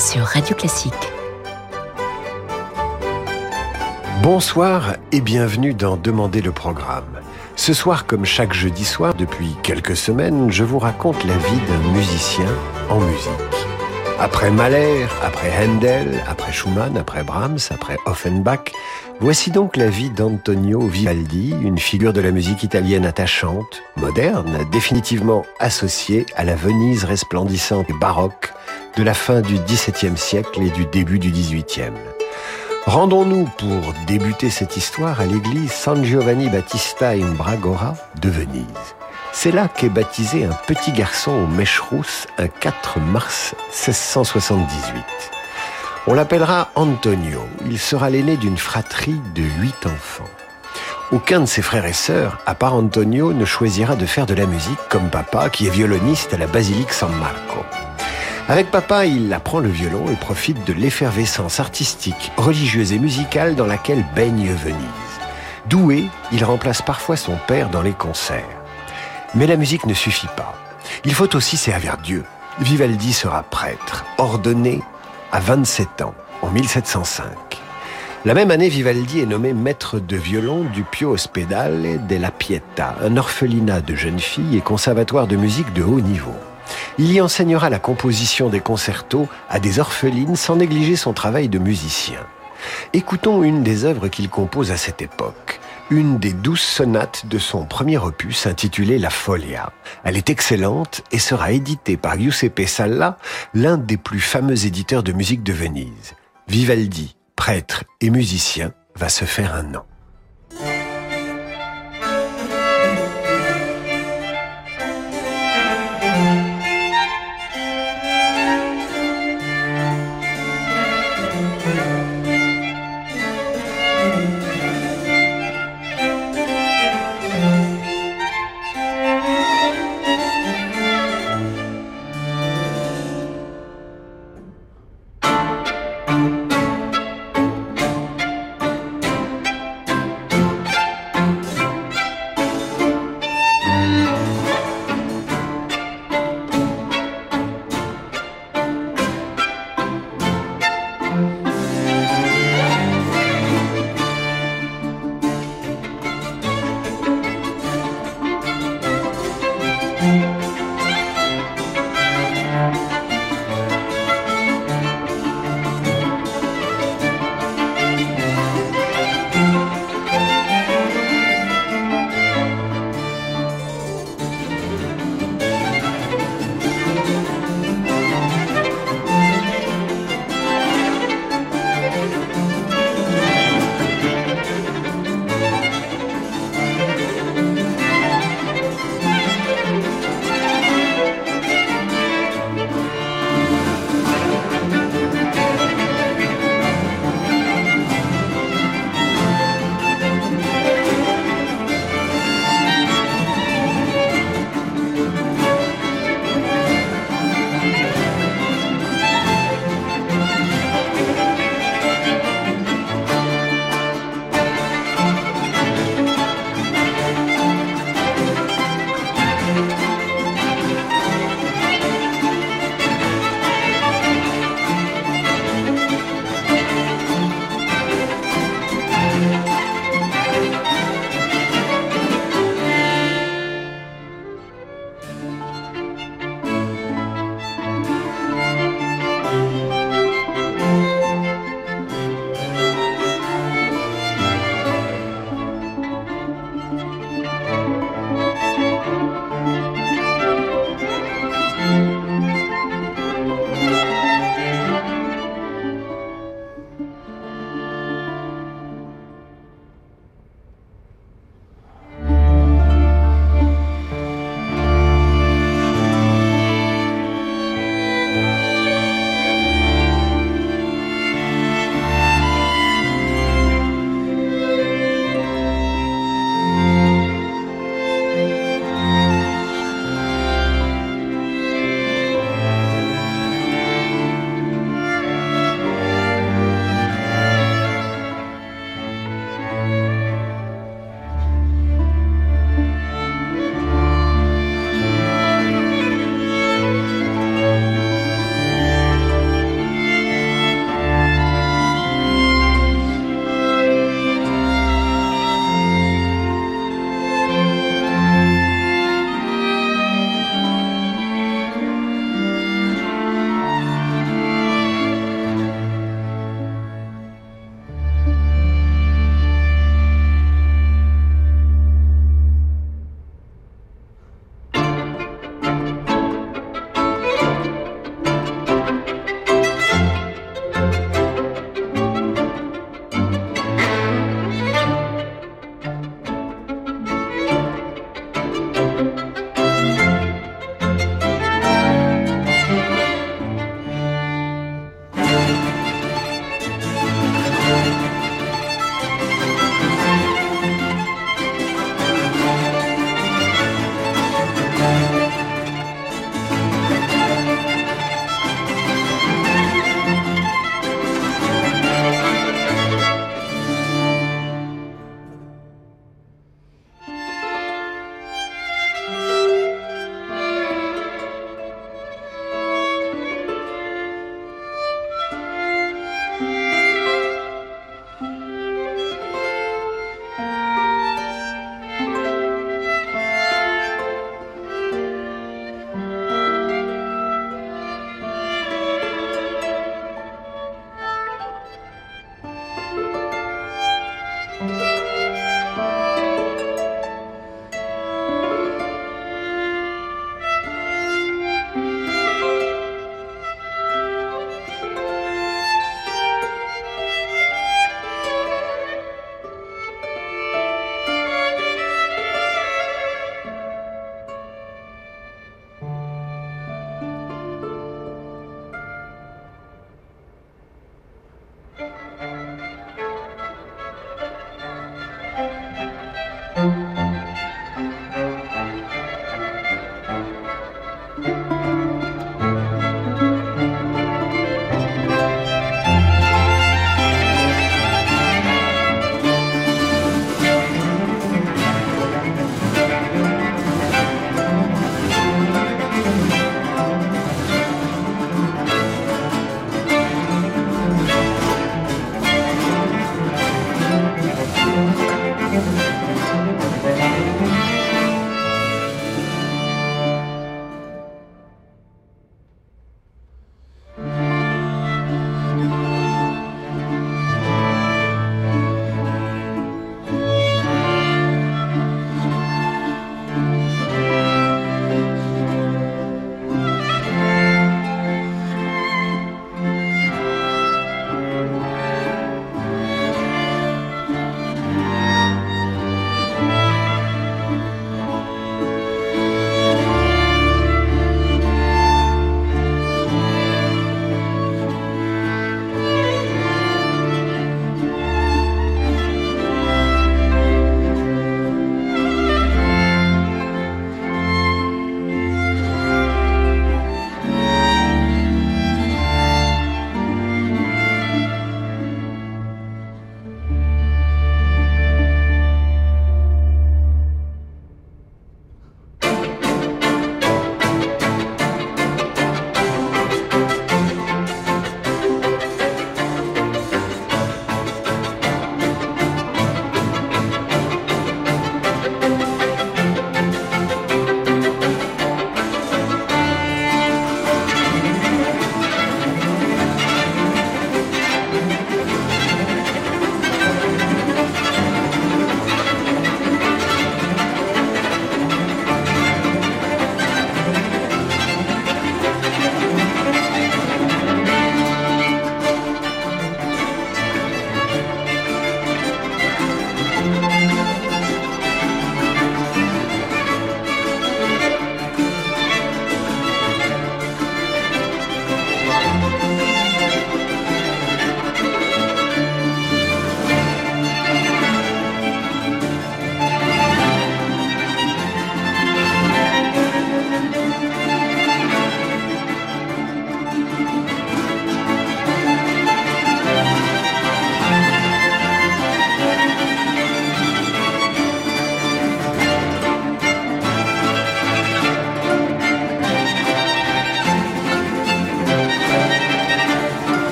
Sur Radio Classique. Bonsoir et bienvenue dans Demander le programme. Ce soir, comme chaque jeudi soir depuis quelques semaines, je vous raconte la vie d'un musicien en musique. Après Mahler, après Handel, après Schumann, après Brahms, après Offenbach, voici donc la vie d'Antonio Vivaldi, une figure de la musique italienne attachante, moderne, définitivement associée à la Venise resplendissante et baroque de la fin du XVIIe siècle et du début du XVIIIe. Rendons-nous pour débuter cette histoire à l'église San Giovanni Battista in Bragora de Venise. C'est là qu'est baptisé un petit garçon aux mèches rousses un 4 mars 1678. On l'appellera Antonio. Il sera l'aîné d'une fratrie de huit enfants. Aucun de ses frères et sœurs, à part Antonio, ne choisira de faire de la musique comme papa, qui est violoniste à la basilique San Marco. Avec papa, il apprend le violon et profite de l'effervescence artistique, religieuse et musicale dans laquelle baigne Venise. Doué, il remplace parfois son père dans les concerts. Mais la musique ne suffit pas. Il faut aussi servir Dieu. Vivaldi sera prêtre, ordonné à 27 ans, en 1705. La même année, Vivaldi est nommé maître de violon du Pio Ospedale della Pietà, un orphelinat de jeunes filles et conservatoire de musique de haut niveau. Il y enseignera la composition des concertos à des orphelines sans négliger son travail de musicien. Écoutons une des œuvres qu'il compose à cette époque, une des douze sonates de son premier opus intitulé La Folia. Elle est excellente et sera éditée par Giuseppe Salla, l'un des plus fameux éditeurs de musique de Venise. Vivaldi, prêtre et musicien, va se faire un nom.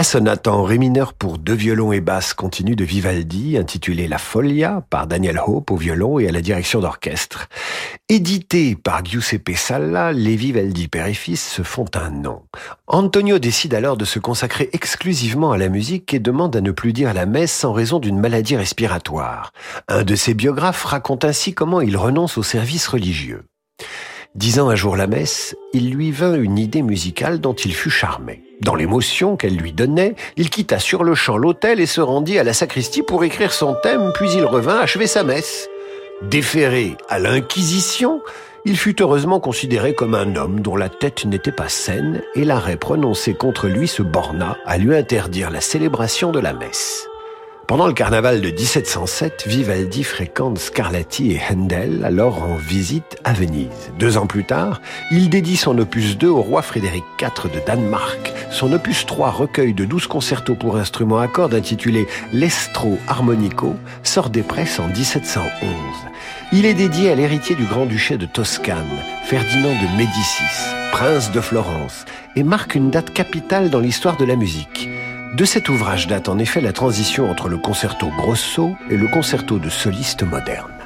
La sonate en ré mineur pour deux violons et basse continue de Vivaldi, intitulée La Folia, par Daniel Hope au violon et à la direction d'orchestre. Édité par Giuseppe Salla, les Vivaldi père et fils se font un nom. Antonio décide alors de se consacrer exclusivement à la musique et demande à ne plus dire la messe en raison d'une maladie respiratoire. Un de ses biographes raconte ainsi comment il renonce au service religieux. Disant un jour la messe, il lui vint une idée musicale dont il fut charmé. Dans l'émotion qu'elle lui donnait, il quitta sur le champ l'hôtel et se rendit à la sacristie pour écrire son thème, puis il revint achever sa messe. Déféré à l'Inquisition, il fut heureusement considéré comme un homme dont la tête n'était pas saine, et l'arrêt prononcé contre lui se borna à lui interdire la célébration de la messe. Pendant le carnaval de 1707, Vivaldi fréquente Scarlatti et Handel, alors en visite à Venise. Deux ans plus tard, il dédie son opus 2 au roi Frédéric IV de Danemark. Son opus 3, recueil de 12 concertos pour instruments à cordes intitulé L'Estro Harmonico, sort des presses en 1711. Il est dédié à l'héritier du grand-duché de Toscane, Ferdinand de Médicis, prince de Florence, et marque une date capitale dans l'histoire de la musique. De cet ouvrage date en effet la transition entre le concerto grosso et le concerto de soliste moderne.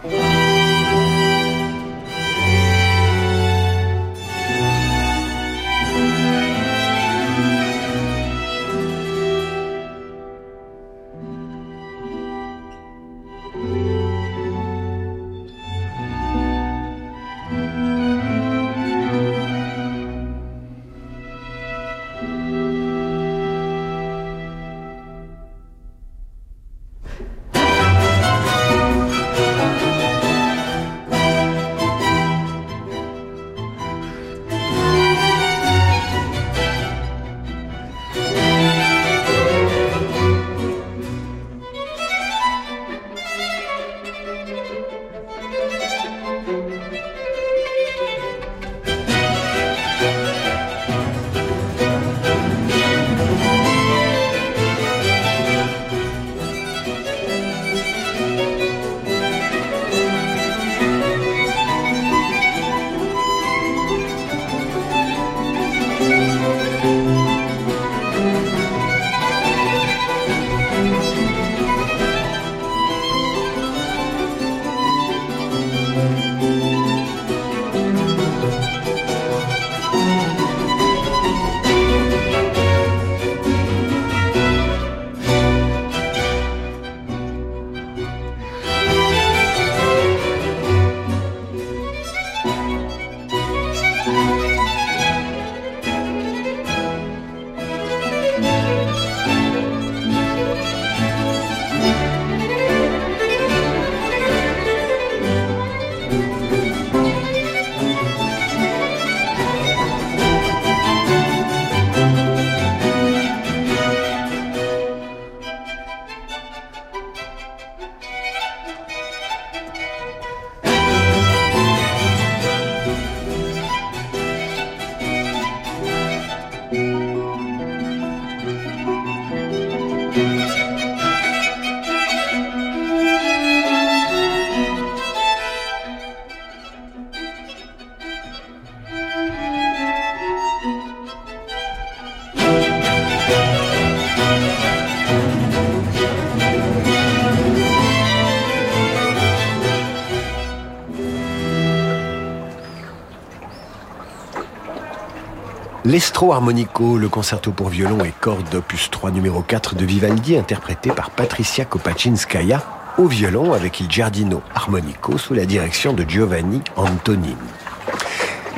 L'Estro Harmonico, le concerto pour violon et cordes opus 3 numéro 4 de Vivaldi, interprété par Patricia Kopaczynskaya au violon avec il Giardino Harmonico sous la direction de Giovanni Antonini.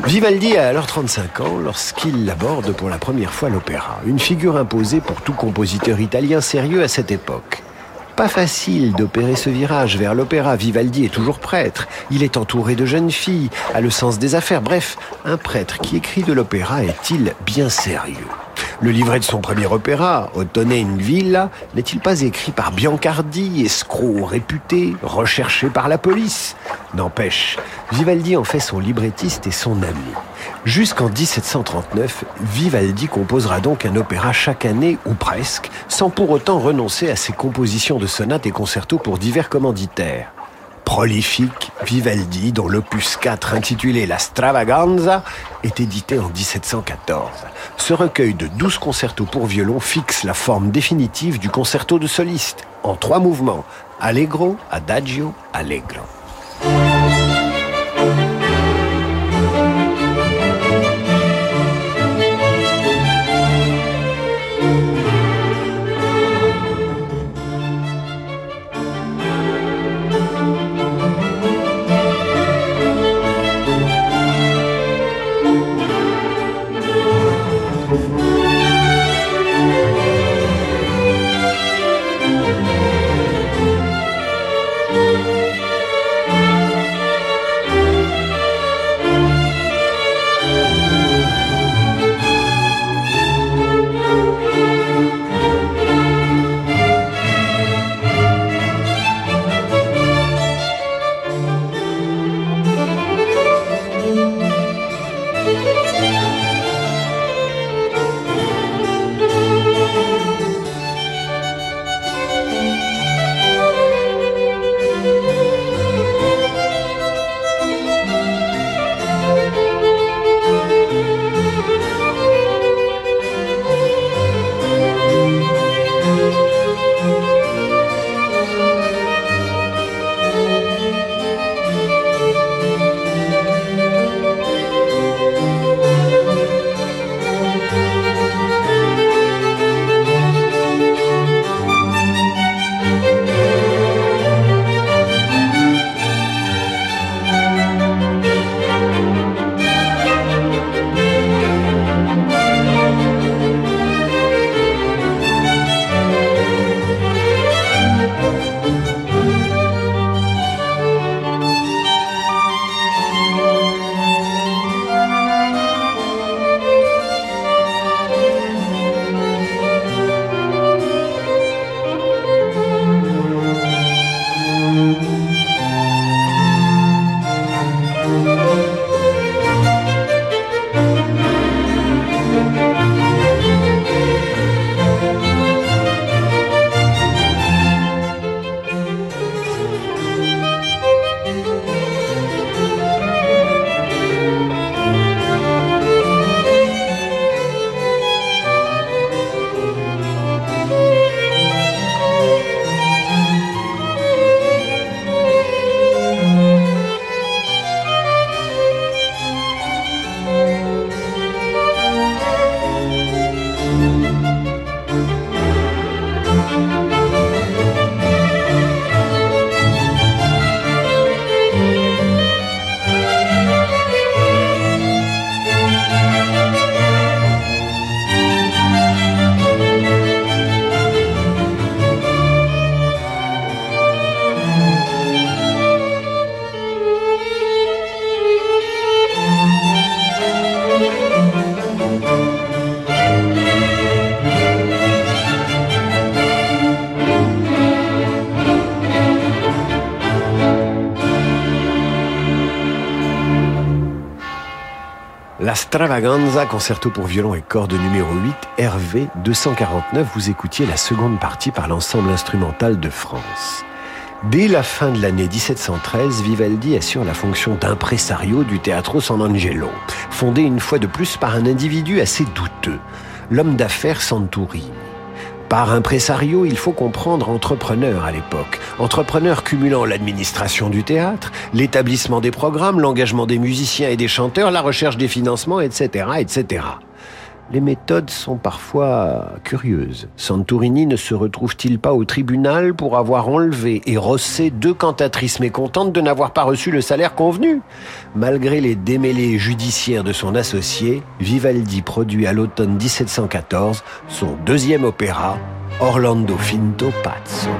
Vivaldi a alors 35 ans lorsqu'il aborde pour la première fois l'opéra, une figure imposée pour tout compositeur italien sérieux à cette époque. Pas facile d'opérer ce virage vers l'opéra. Vivaldi est toujours prêtre. Il est entouré de jeunes filles, a le sens des affaires. Bref, un prêtre qui écrit de l'opéra est-il bien sérieux? Le livret de son premier opéra, Ottone in Villa, n'est-il pas écrit par Biancardi, escroc réputé, recherché par la police? N'empêche, Vivaldi en fait son librettiste et son ami. Jusqu'en 1739, Vivaldi composera donc un opéra chaque année, ou presque, sans pour autant renoncer à ses compositions de sonates et concertos pour divers commanditaires. Prolifique, Vivaldi, dont l'opus 4 intitulé La Stravaganza est édité en 1714. Ce recueil de 12 concertos pour violon fixe la forme définitive du concerto de soliste, en trois mouvements, allegro, adagio, allegro. Stravaganza, concerto pour violon et cordes numéro 8, Hervé 249, vous écoutiez la seconde partie par l'ensemble instrumental de France. Dès la fin de l'année 1713, Vivaldi assure la fonction d'impresario du Teatro San Angelo, fondé une fois de plus par un individu assez douteux, l'homme d'affaires Santurini. Par impresario, il faut comprendre entrepreneur à l'époque. Entrepreneur cumulant l'administration du théâtre, l'établissement des programmes, l'engagement des musiciens et des chanteurs, la recherche des financements, etc., etc les méthodes sont parfois curieuses. Santorini ne se retrouve-t-il pas au tribunal pour avoir enlevé et rossé deux cantatrices mécontentes de n'avoir pas reçu le salaire convenu? Malgré les démêlés judiciaires de son associé, Vivaldi produit à l'automne 1714 son deuxième opéra, Orlando Finto Pazzo.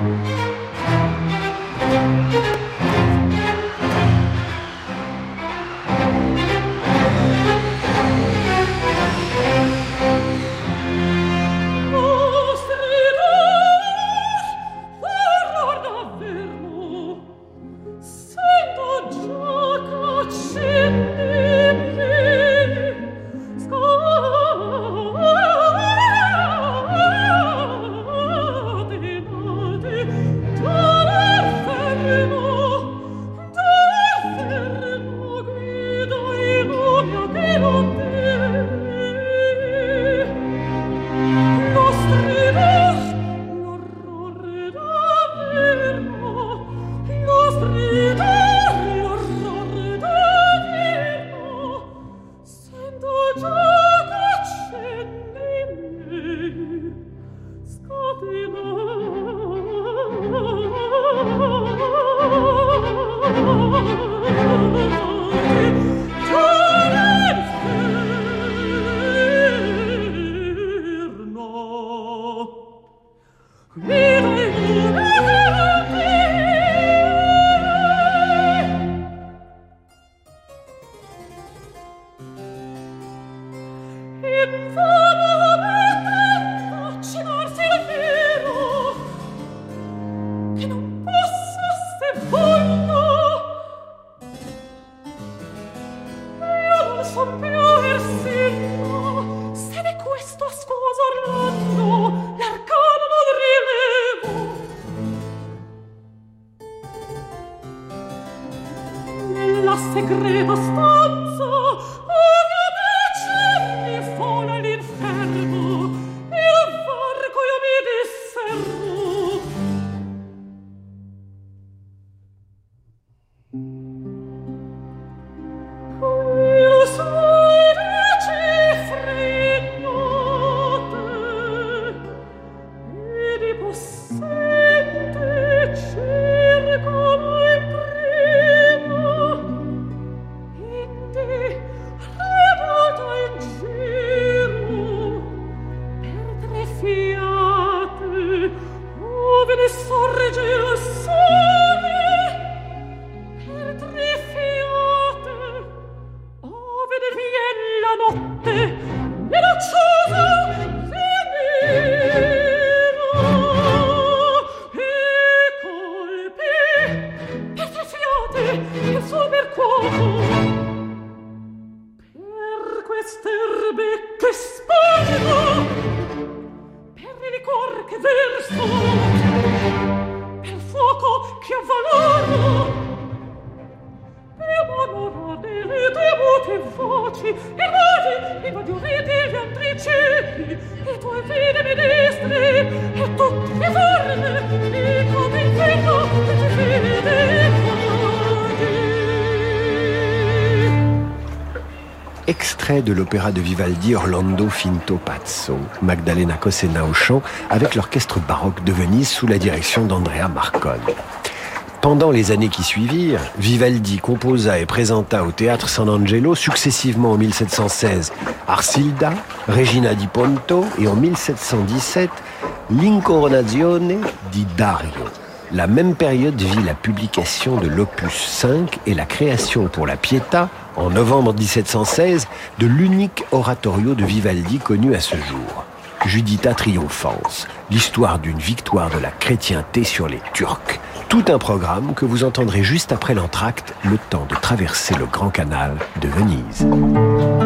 De l'opéra de Vivaldi Orlando Finto Pazzo, Magdalena Cosena au chant, avec l'orchestre baroque de Venise sous la direction d'Andrea Marcon. Pendant les années qui suivirent, Vivaldi composa et présenta au théâtre San Angelo successivement en 1716 Arsilda, Regina di Ponto et en 1717 L'Incoronazione di Dario. La même période vit la publication de l'opus 5 et la création pour la Pietà en novembre 1716, de l'unique oratorio de Vivaldi connu à ce jour, Judita Triomphans, l'histoire d'une victoire de la chrétienté sur les Turcs. Tout un programme que vous entendrez juste après l'entracte, le temps de traverser le Grand Canal de Venise.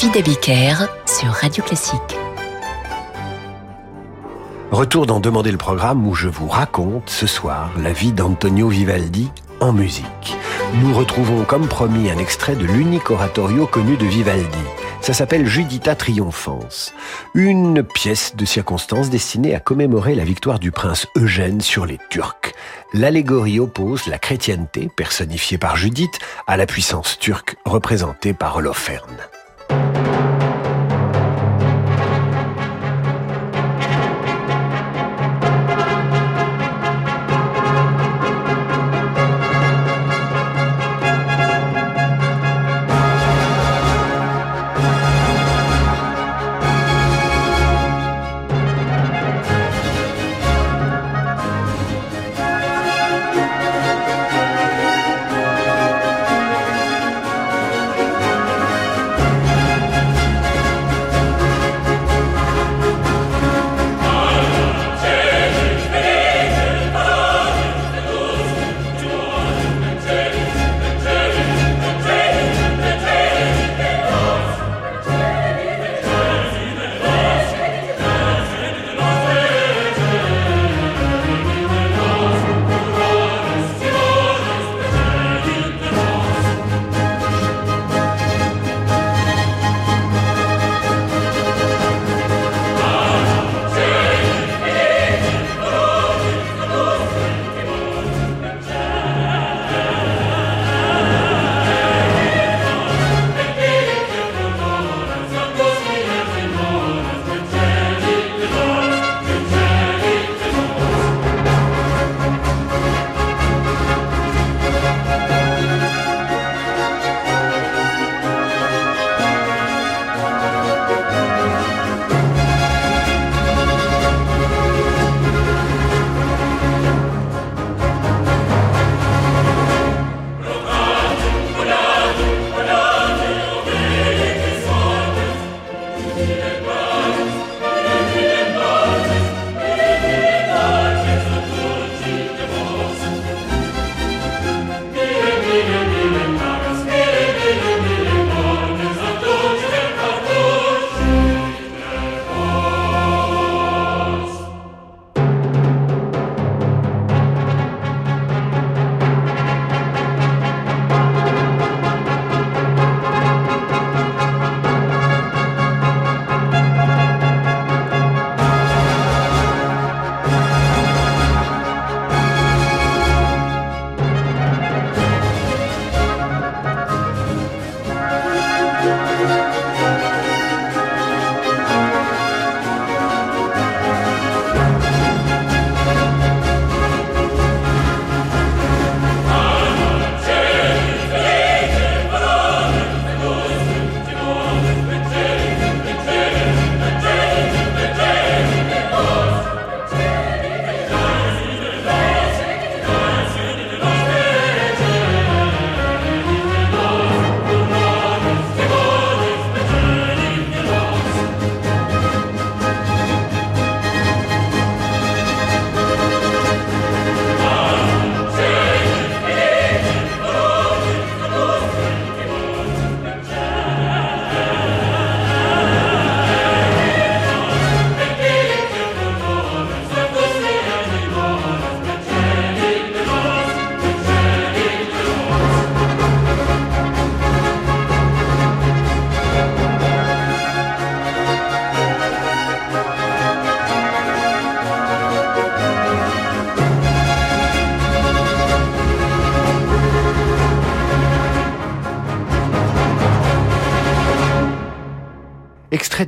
David Abiker sur Radio Classique. Retour dans Demander le programme où je vous raconte ce soir la vie d'Antonio Vivaldi en musique. Nous retrouvons comme promis un extrait de l'unique oratorio connu de Vivaldi. Ça s'appelle Judita Triomphans, une pièce de circonstance destinée à commémorer la victoire du prince Eugène sur les Turcs. L'allégorie oppose la chrétienté, personnifiée par Judith, à la puissance turque, représentée par Holoferne.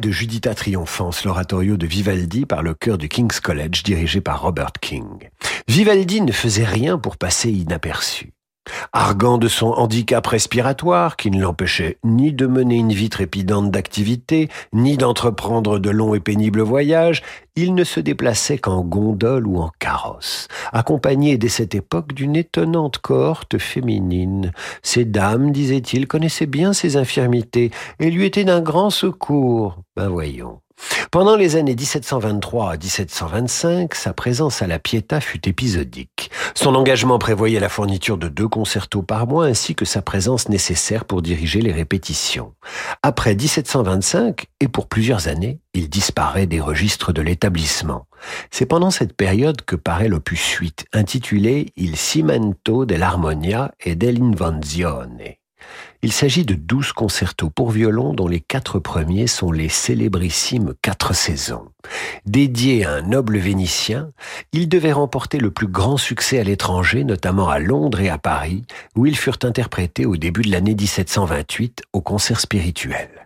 De Juditha Triomphance, l'oratorio de Vivaldi par le chœur du King's College dirigé par Robert King. Vivaldi ne faisait rien pour passer inaperçu. Argant de son handicap respiratoire qui ne l'empêchait ni de mener une vie trépidante d'activité, ni d'entreprendre de longs et pénibles voyages, il ne se déplaçait qu'en gondole ou en carrosse, accompagné dès cette époque d'une étonnante cohorte féminine. Ces dames, disait-il, connaissaient bien ses infirmités et lui étaient d'un grand secours. Ben voyons. Pendant les années 1723 à 1725, sa présence à la Pietà fut épisodique. Son engagement prévoyait la fourniture de deux concertos par mois ainsi que sa présence nécessaire pour diriger les répétitions. Après 1725, et pour plusieurs années, il disparaît des registres de l'établissement. C'est pendant cette période que paraît l'opus 8, intitulé Il cimento dell'armonia e dell'invenzione. Il s'agit de douze concertos pour violon dont les quatre premiers sont les célébrissimes quatre saisons. Dédiés à un noble vénitien, ils devaient remporter le plus grand succès à l'étranger, notamment à Londres et à Paris, où ils furent interprétés au début de l'année 1728 au concert spirituel.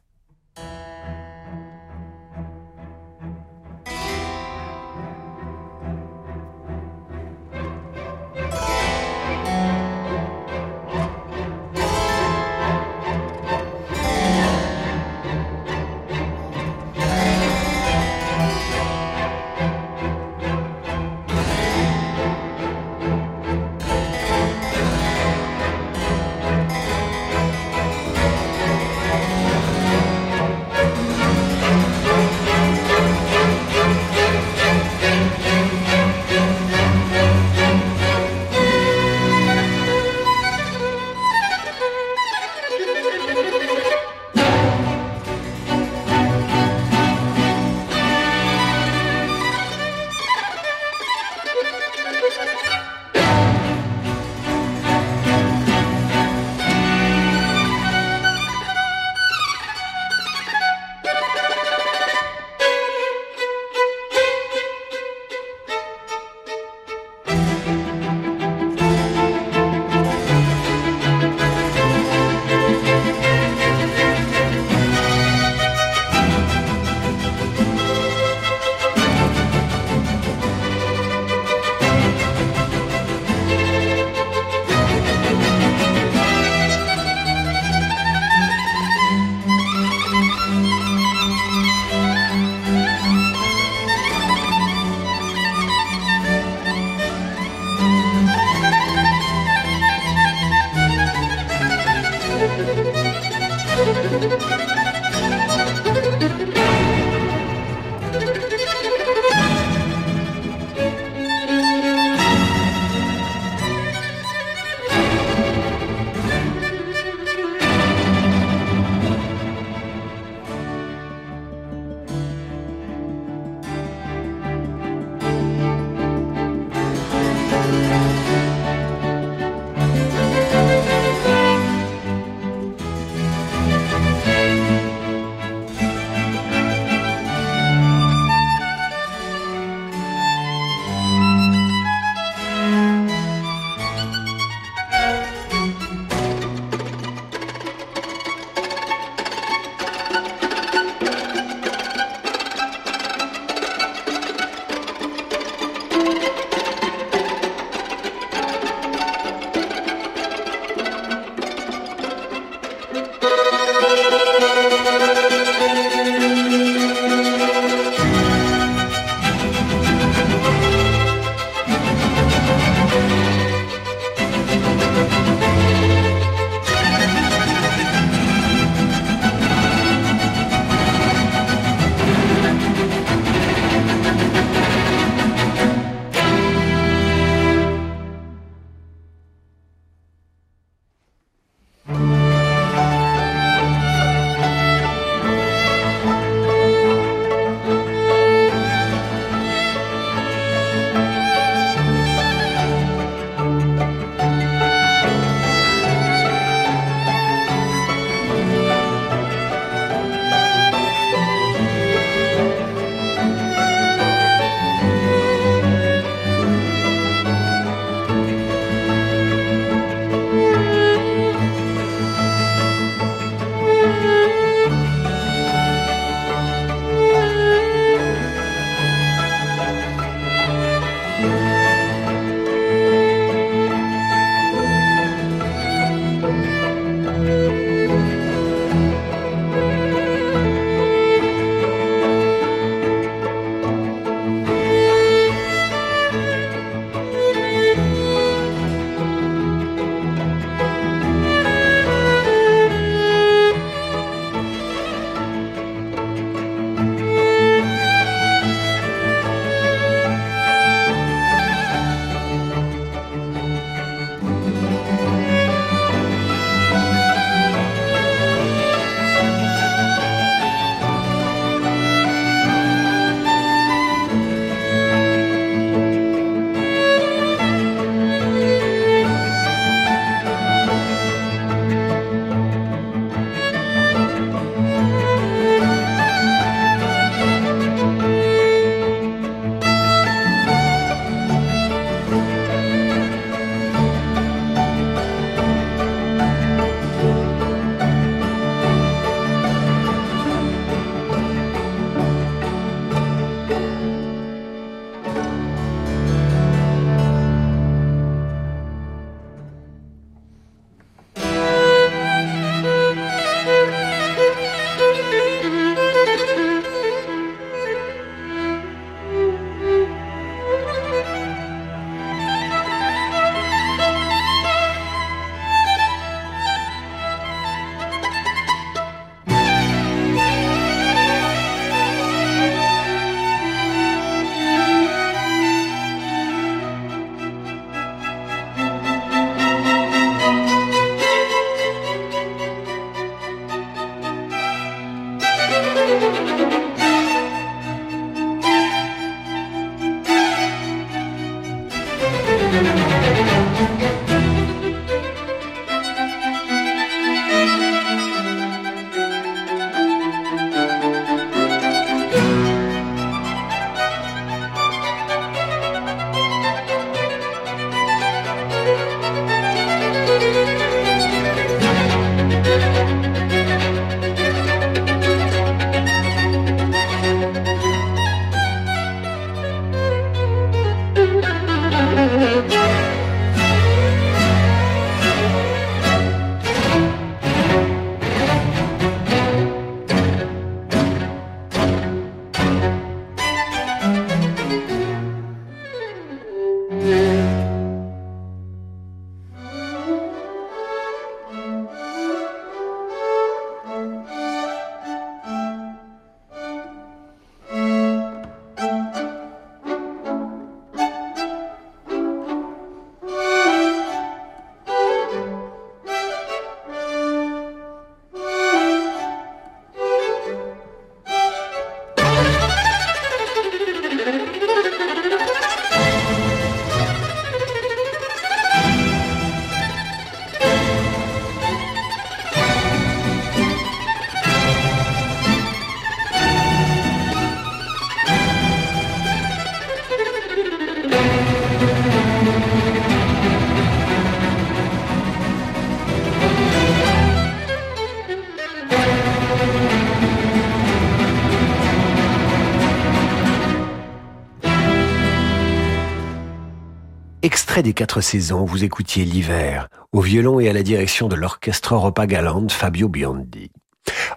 Extrait des quatre saisons, vous écoutiez l'hiver, au violon et à la direction de l'orchestre Europa Galante Fabio Biondi.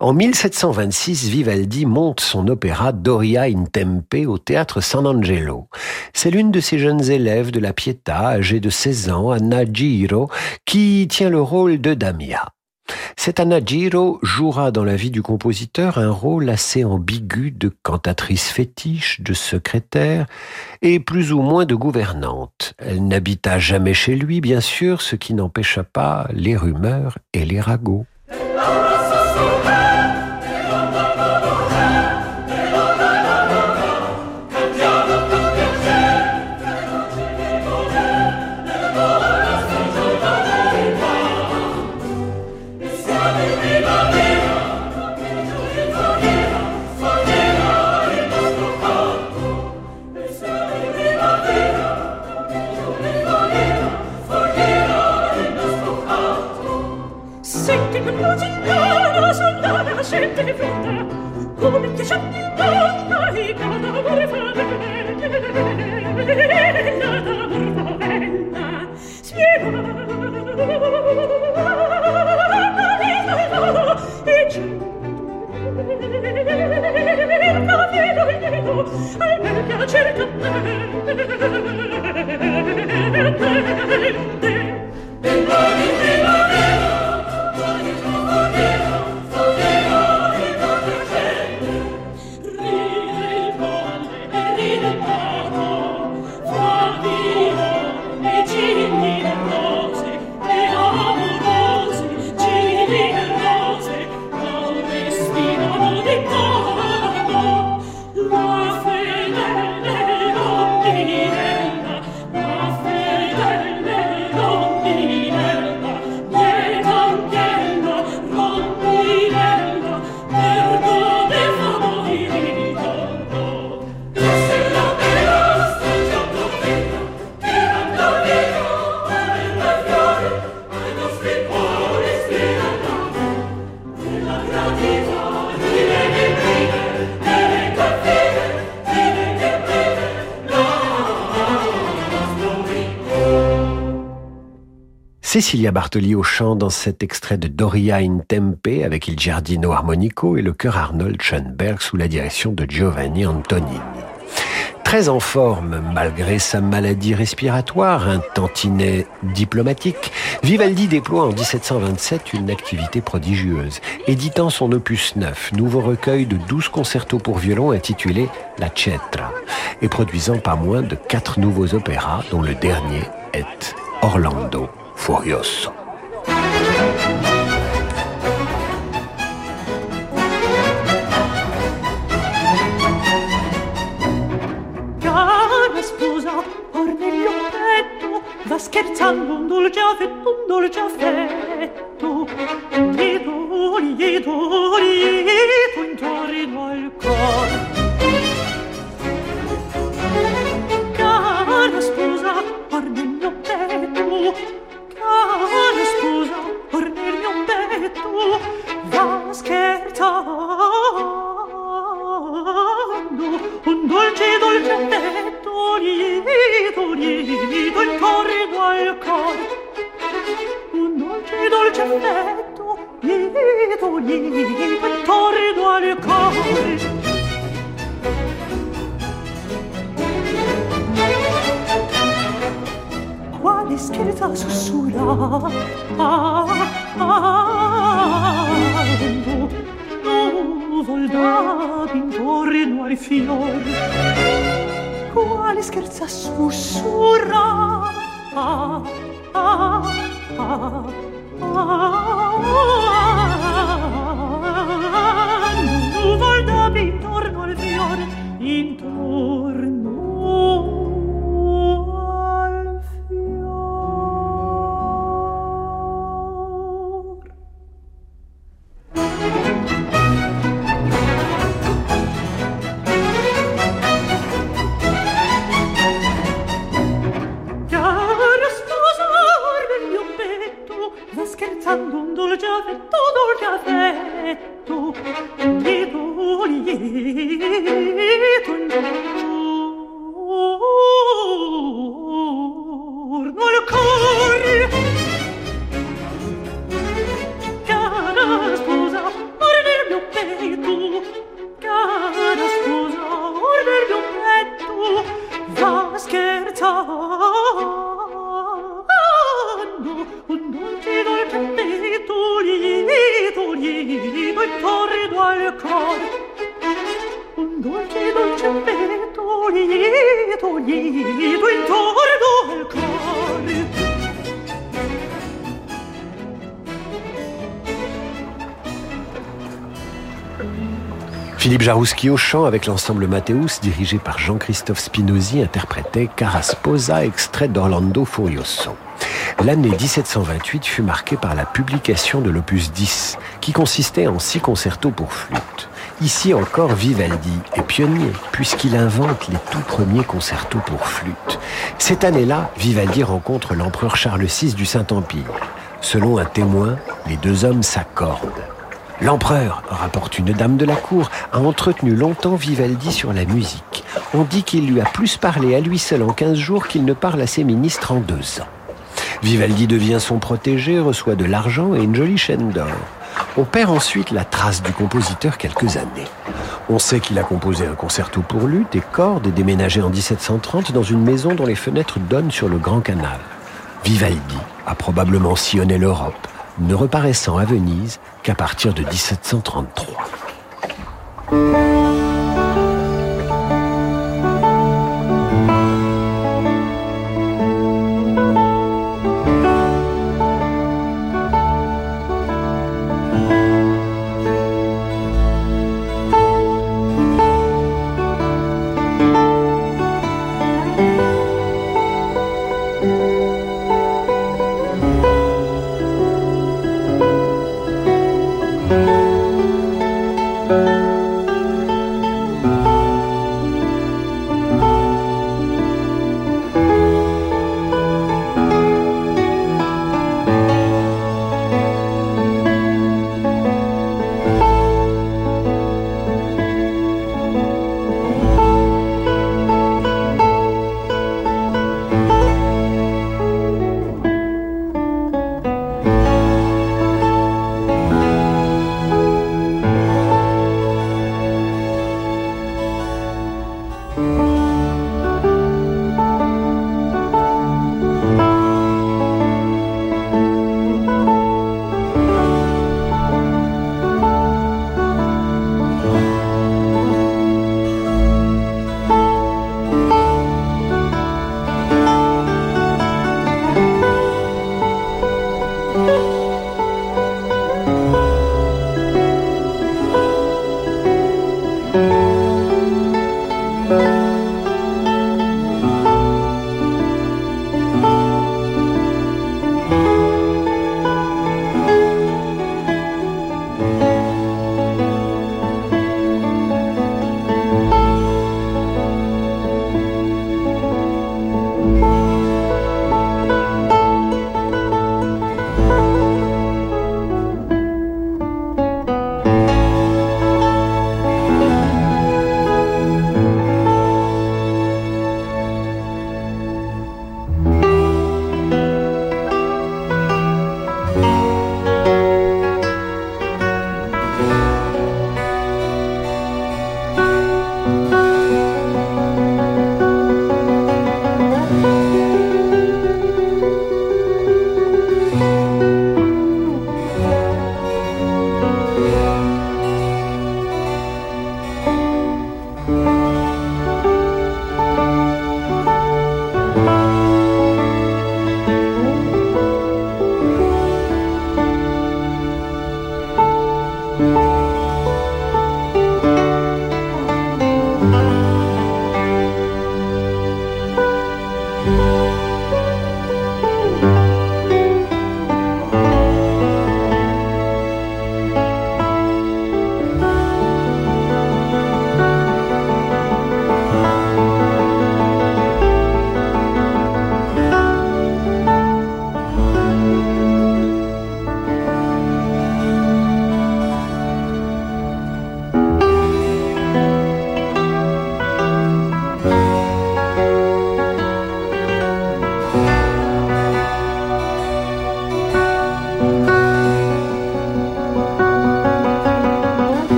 En 1726, Vivaldi monte son opéra Doria in Tempe au théâtre San Angelo. C'est l'une de ses jeunes élèves de la Pietà, âgée de 16 ans, Anna Giro, qui tient le rôle de Damia. Cette Anna Giro jouera dans la vie du compositeur un rôle assez ambigu de cantatrice fétiche, de secrétaire et plus ou moins de gouvernante. Elle n'habita jamais chez lui, bien sûr, ce qui n'empêcha pas les rumeurs et les ragots. cerca me Cecilia Bartoli au chant dans cet extrait de Doria in Tempe avec il Giardino Armonico et le chœur Arnold Schoenberg sous la direction de Giovanni Antonini. Très en forme, malgré sa maladie respiratoire, un tantinet diplomatique, Vivaldi déploie en 1727 une activité prodigieuse, éditant son opus 9, nouveau recueil de 12 concertos pour violon intitulé La Cetra, et produisant pas moins de quatre nouveaux opéras, dont le dernier est Orlando furioso. Philippe Jarouski au chant avec l'ensemble Mathéus, dirigé par Jean-Christophe Spinozzi, interprétait Carasposa, extrait d'Orlando Furioso. L'année 1728 fut marquée par la publication de l'opus 10, qui consistait en six concertos pour flûte. Ici encore, Vivaldi est pionnier, puisqu'il invente les tout premiers concertos pour flûte. Cette année-là, Vivaldi rencontre l'empereur Charles VI du Saint-Empire. Selon un témoin, les deux hommes s'accordent. L'empereur, rapporte une dame de la cour, a entretenu longtemps Vivaldi sur la musique. On dit qu'il lui a plus parlé à lui seul en 15 jours qu'il ne parle à ses ministres en deux ans. Vivaldi devient son protégé, reçoit de l'argent et une jolie chaîne d'or. On perd ensuite la trace du compositeur quelques années. On sait qu'il a composé un concerto pour luth et cordes et déménagé en 1730 dans une maison dont les fenêtres donnent sur le Grand Canal. Vivaldi a probablement sillonné l'Europe, ne reparaissant à Venise qu'à partir de 1733.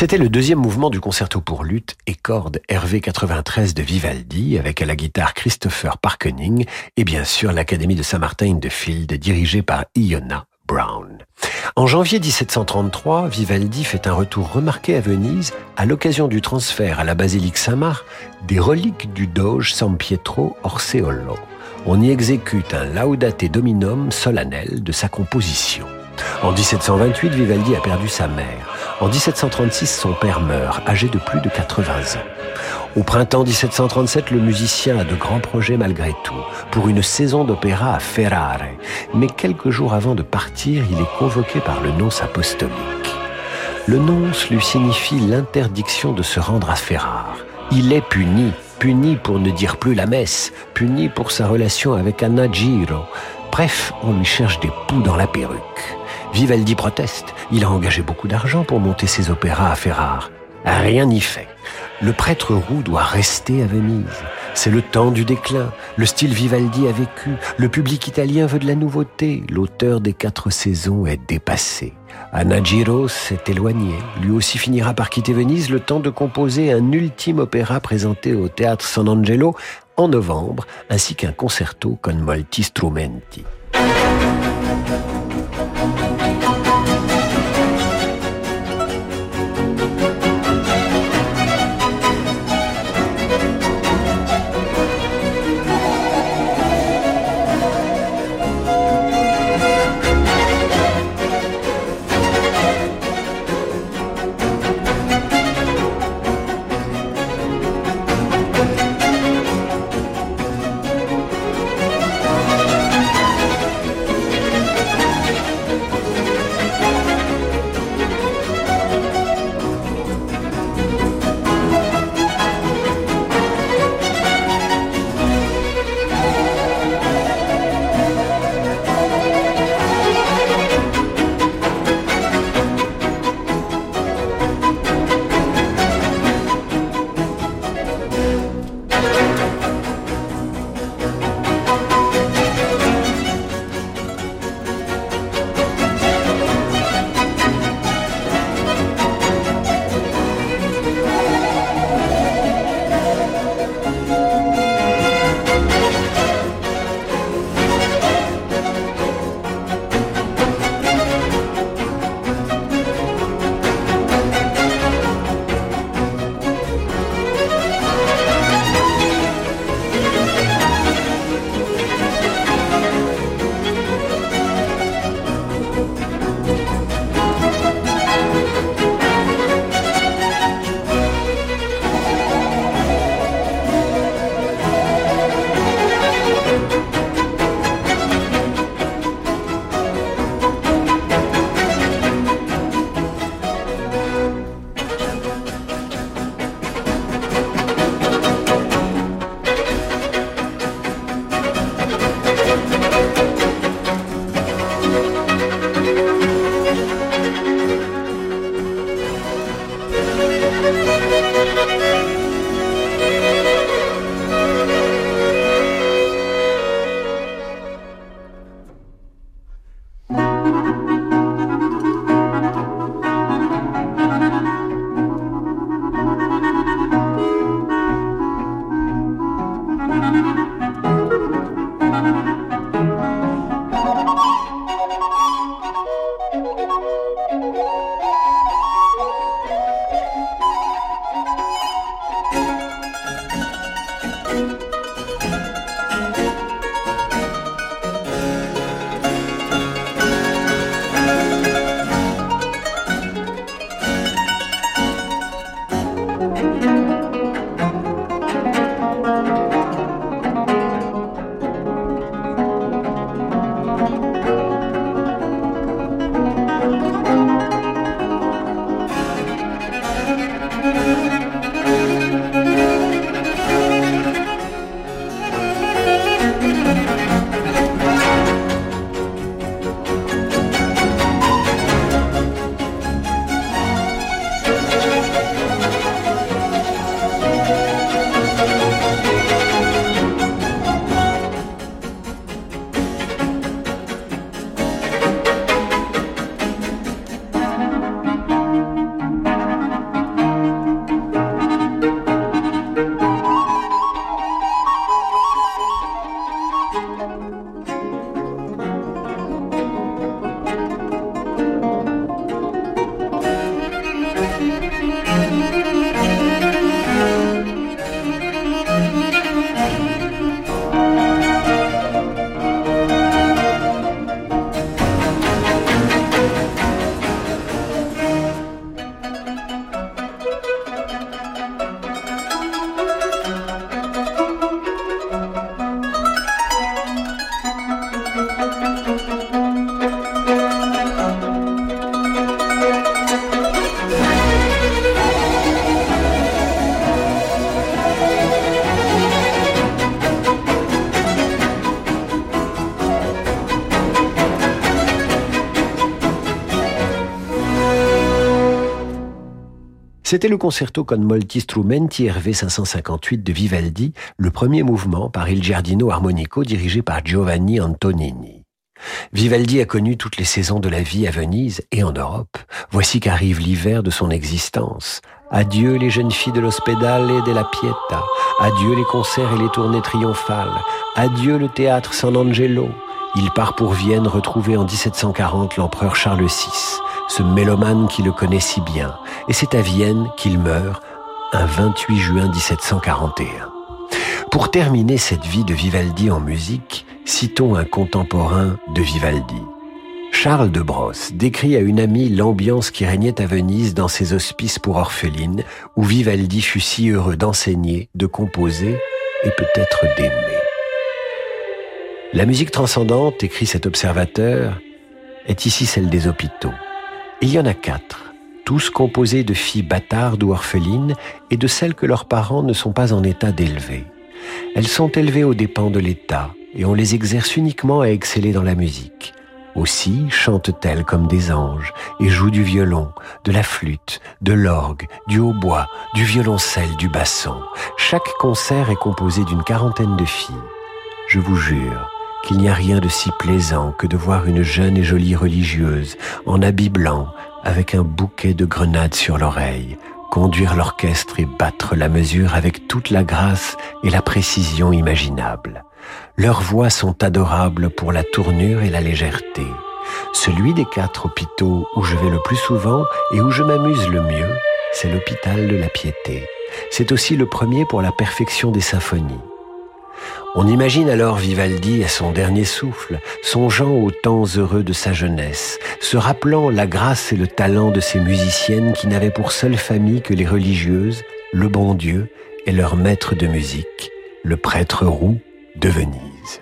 C'était le deuxième mouvement du concerto pour lutte et cordes Hervé 93 de Vivaldi avec à la guitare Christopher Parkening et bien sûr l'Académie de Saint-Martin de Field dirigée par Iona Brown. En janvier 1733, Vivaldi fait un retour remarqué à Venise à l'occasion du transfert à la basilique Saint-Marc des reliques du doge San Pietro Orseolo. On y exécute un laudate dominum solennel de sa composition. En 1728, Vivaldi a perdu sa mère. En 1736, son père meurt, âgé de plus de 80 ans. Au printemps 1737, le musicien a de grands projets malgré tout, pour une saison d'opéra à Ferrare. Mais quelques jours avant de partir, il est convoqué par le nonce apostolique. Le nonce lui signifie l'interdiction de se rendre à Ferrare. Il est puni, puni pour ne dire plus la messe, puni pour sa relation avec Anna Giro. Bref, on lui cherche des poux dans la perruque. Vivaldi proteste. Il a engagé beaucoup d'argent pour monter ses opéras à Ferrare. Rien n'y fait. Le prêtre roux doit rester à Venise. C'est le temps du déclin. Le style Vivaldi a vécu. Le public italien veut de la nouveauté. L'auteur des quatre saisons est dépassé. Anagiro s'est éloigné. Lui aussi finira par quitter Venise le temps de composer un ultime opéra présenté au théâtre San Angelo en novembre, ainsi qu'un concerto con molti strumenti. C'était le concerto con molti strumenti RV 558 de Vivaldi, le premier mouvement par Il Giardino Armonico dirigé par Giovanni Antonini. Vivaldi a connu toutes les saisons de la vie à Venise et en Europe. Voici qu'arrive l'hiver de son existence. Adieu les jeunes filles de l'Ospedale et de la Pietà. Adieu les concerts et les tournées triomphales. Adieu le théâtre San Angelo. Il part pour Vienne retrouver en 1740 l'empereur Charles VI, ce mélomane qui le connaît si bien. Et c'est à Vienne qu'il meurt un 28 juin 1741. Pour terminer cette vie de Vivaldi en musique, citons un contemporain de Vivaldi. Charles de Brosse décrit à une amie l'ambiance qui régnait à Venise dans ses hospices pour orphelines, où Vivaldi fut si heureux d'enseigner, de composer et peut-être d'aimer. La musique transcendante, écrit cet observateur, est ici celle des hôpitaux. Il y en a quatre, tous composés de filles bâtardes ou orphelines et de celles que leurs parents ne sont pas en état d'élever. Elles sont élevées aux dépens de l'État et on les exerce uniquement à exceller dans la musique. Aussi chantent-elles comme des anges et jouent du violon, de la flûte, de l'orgue, du hautbois, du violoncelle, du basson. Chaque concert est composé d'une quarantaine de filles. Je vous jure qu'il n'y a rien de si plaisant que de voir une jeune et jolie religieuse en habit blanc avec un bouquet de grenades sur l'oreille, conduire l'orchestre et battre la mesure avec toute la grâce et la précision imaginables. Leurs voix sont adorables pour la tournure et la légèreté. Celui des quatre hôpitaux où je vais le plus souvent et où je m'amuse le mieux, c'est l'hôpital de la Piété. C'est aussi le premier pour la perfection des symphonies. On imagine alors Vivaldi à son dernier souffle, songeant aux temps heureux de sa jeunesse, se rappelant la grâce et le talent de ces musiciennes qui n'avaient pour seule famille que les religieuses, le bon Dieu et leur maître de musique, le prêtre roux de Venise.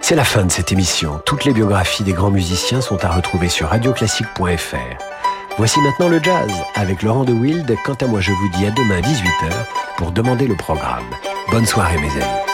C'est la fin de cette émission. Toutes les biographies des grands musiciens sont à retrouver sur radioclassique.fr. Voici maintenant le jazz avec Laurent de Wild. Quant à moi, je vous dis à demain 18h pour demander le programme. Bonne soirée mes amis.